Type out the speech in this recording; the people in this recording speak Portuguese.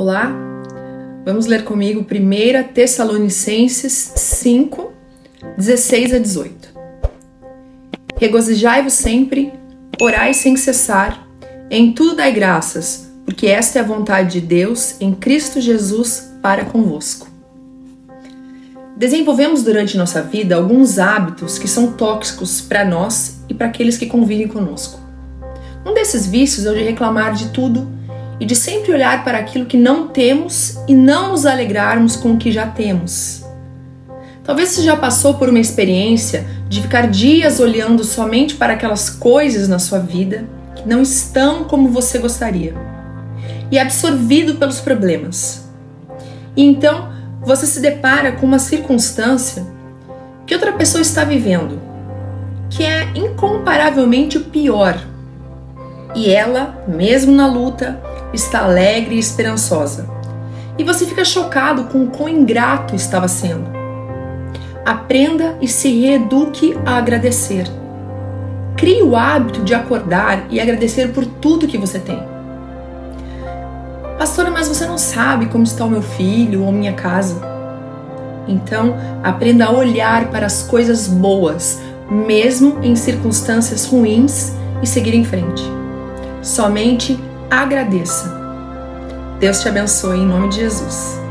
Olá, vamos ler comigo 1 Tessalonicenses 5, 16 a 18. Regozijai-vos sempre, orai sem cessar, em tudo dai graças, porque esta é a vontade de Deus em Cristo Jesus para convosco. Desenvolvemos durante nossa vida alguns hábitos que são tóxicos para nós e para aqueles que convivem conosco. Um desses vícios é o de reclamar de tudo e de sempre olhar para aquilo que não temos e não nos alegrarmos com o que já temos. Talvez você já passou por uma experiência de ficar dias olhando somente para aquelas coisas na sua vida que não estão como você gostaria e absorvido pelos problemas. E então você se depara com uma circunstância que outra pessoa está vivendo, que é incomparavelmente pior. E ela, mesmo na luta, está alegre e esperançosa. E você fica chocado com o quão ingrato estava sendo. Aprenda e se reeduque a agradecer. Crie o hábito de acordar e agradecer por tudo que você tem. Pastora, mas você não sabe como está o meu filho ou minha casa. Então, aprenda a olhar para as coisas boas, mesmo em circunstâncias ruins, e seguir em frente. Somente agradeça. Deus te abençoe em nome de Jesus.